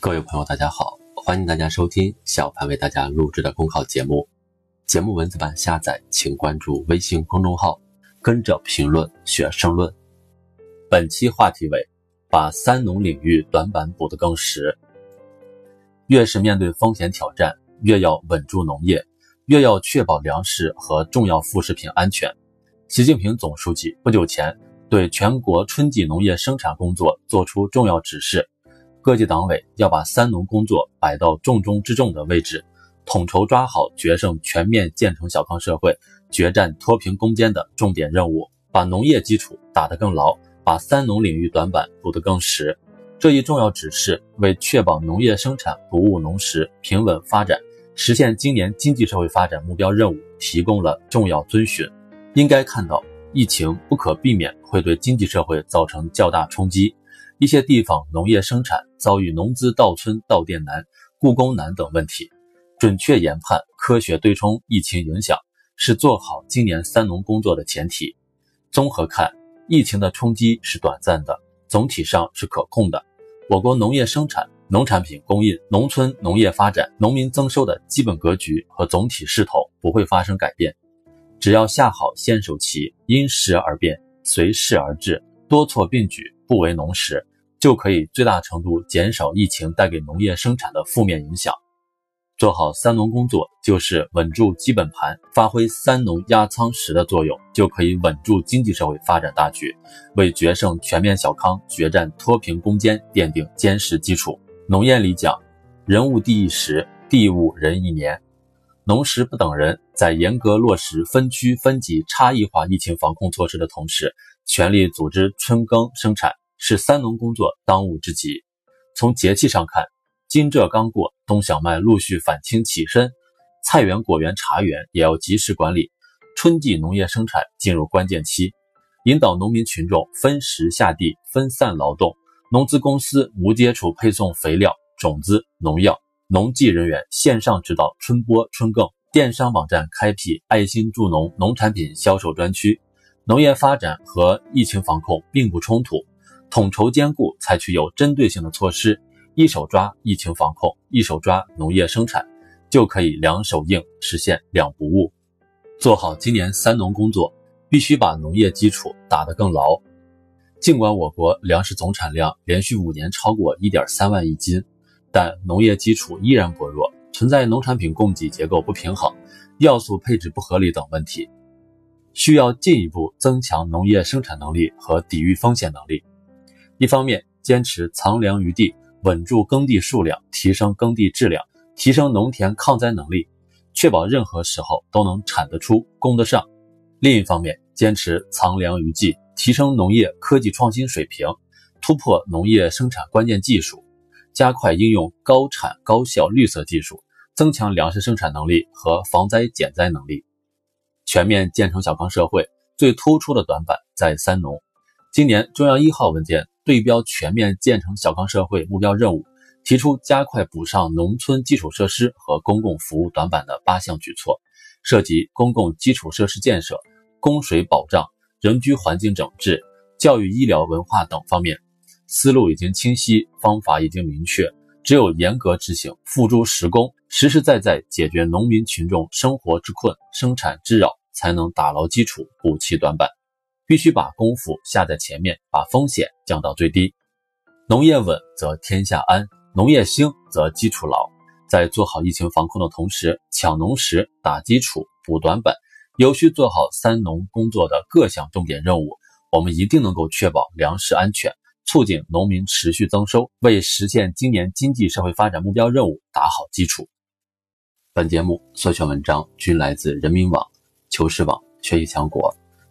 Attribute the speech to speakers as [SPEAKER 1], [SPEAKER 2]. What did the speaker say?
[SPEAKER 1] 各位朋友，大家好，欢迎大家收听小潘为大家录制的公考节目。节目文字版下载，请关注微信公众号，跟着评论学申论。本期话题为：把三农领域短板补得更实。越是面对风险挑战，越要稳住农业，越要确保粮食和重要副食品安全。习近平总书记不久前对全国春季农业生产工作作出重要指示，各级党委要把三农工作摆到重中之重的位置，统筹抓好决胜全面建成小康社会、决战脱贫攻坚的重点任务，把农业基础打得更牢，把三农领域短板补得更实。这一重要指示为确保农业生产不误农时、平稳发展、实现今年经济社会发展目标任务提供了重要遵循。应该看到，疫情不可避免会对经济社会造成较大冲击，一些地方农业生产遭遇农资到村到店难、雇工难等问题。准确研判、科学对冲疫情影响，是做好今年三农工作的前提。综合看，疫情的冲击是短暂的，总体上是可控的。我国农业生产、农产品供应、农村农业发展、农民增收的基本格局和总体势头不会发生改变。只要下好先手棋，因时而变，随势而治，多措并举，不为农时，就可以最大程度减少疫情带给农业生产的负面影响。做好三农工作，就是稳住基本盘，发挥三农压舱石的作用，就可以稳住经济社会发展大局，为决胜全面小康、决战脱贫攻坚奠定坚实基础。农谚里讲：“人无地一时，地无人一年。”农时不等人，在严格落实分区分级差异化疫情防控措施的同时，全力组织春耕生产，是三农工作当务之急。从节气上看，惊蛰刚过，冬小麦陆续返青起身，菜园、果园、茶园也要及时管理。春季农业生产进入关键期，引导农民群众分时下地、分散劳动，农资公司无接触配送肥料、种子、农药。农技人员线上指导春播春耕，电商网站开辟爱心助农农产品销售专区。农业发展和疫情防控并不冲突，统筹兼顾，采取有针对性的措施，一手抓疫情防控，一手抓农业生产，就可以两手硬，实现两不误。做好今年三农工作，必须把农业基础打得更牢。尽管我国粮食总产量连续五年超过一点三万亿斤。但农业基础依然薄弱，存在农产品供给结构不平衡、要素配置不合理等问题，需要进一步增强农业生产能力和抵御风险能力。一方面，坚持藏粮于地，稳住耕地数量，提升耕地质量，提升农田抗灾能力，确保任何时候都能产得出、供得上；另一方面，坚持藏粮于技，提升农业科技创新水平，突破农业生产关键技术。加快应用高产高效绿色技术，增强粮食生产能力和防灾减灾能力，全面建成小康社会。最突出的短板在三农。今年中央一号文件对标全面建成小康社会目标任务，提出加快补上农村基础设施和公共服务短板的八项举措，涉及公共基础设施建设、供水保障、人居环境整治、教育医疗文化等方面。思路已经清晰，方法已经明确，只有严格执行、付诸实工，实实在在解决农民群众生活之困、生产之扰，才能打牢基础、补齐短板。必须把功夫下在前面，把风险降到最低。农业稳则天下安，农业兴则基础牢。在做好疫情防控的同时，抢农时、打基础、补短板，有序做好三农工作的各项重点任务，我们一定能够确保粮食安全。促进农民持续增收，为实现今年经济社会发展目标任务打好基础。本节目所选文章均来自人民网、求是网、学习强国。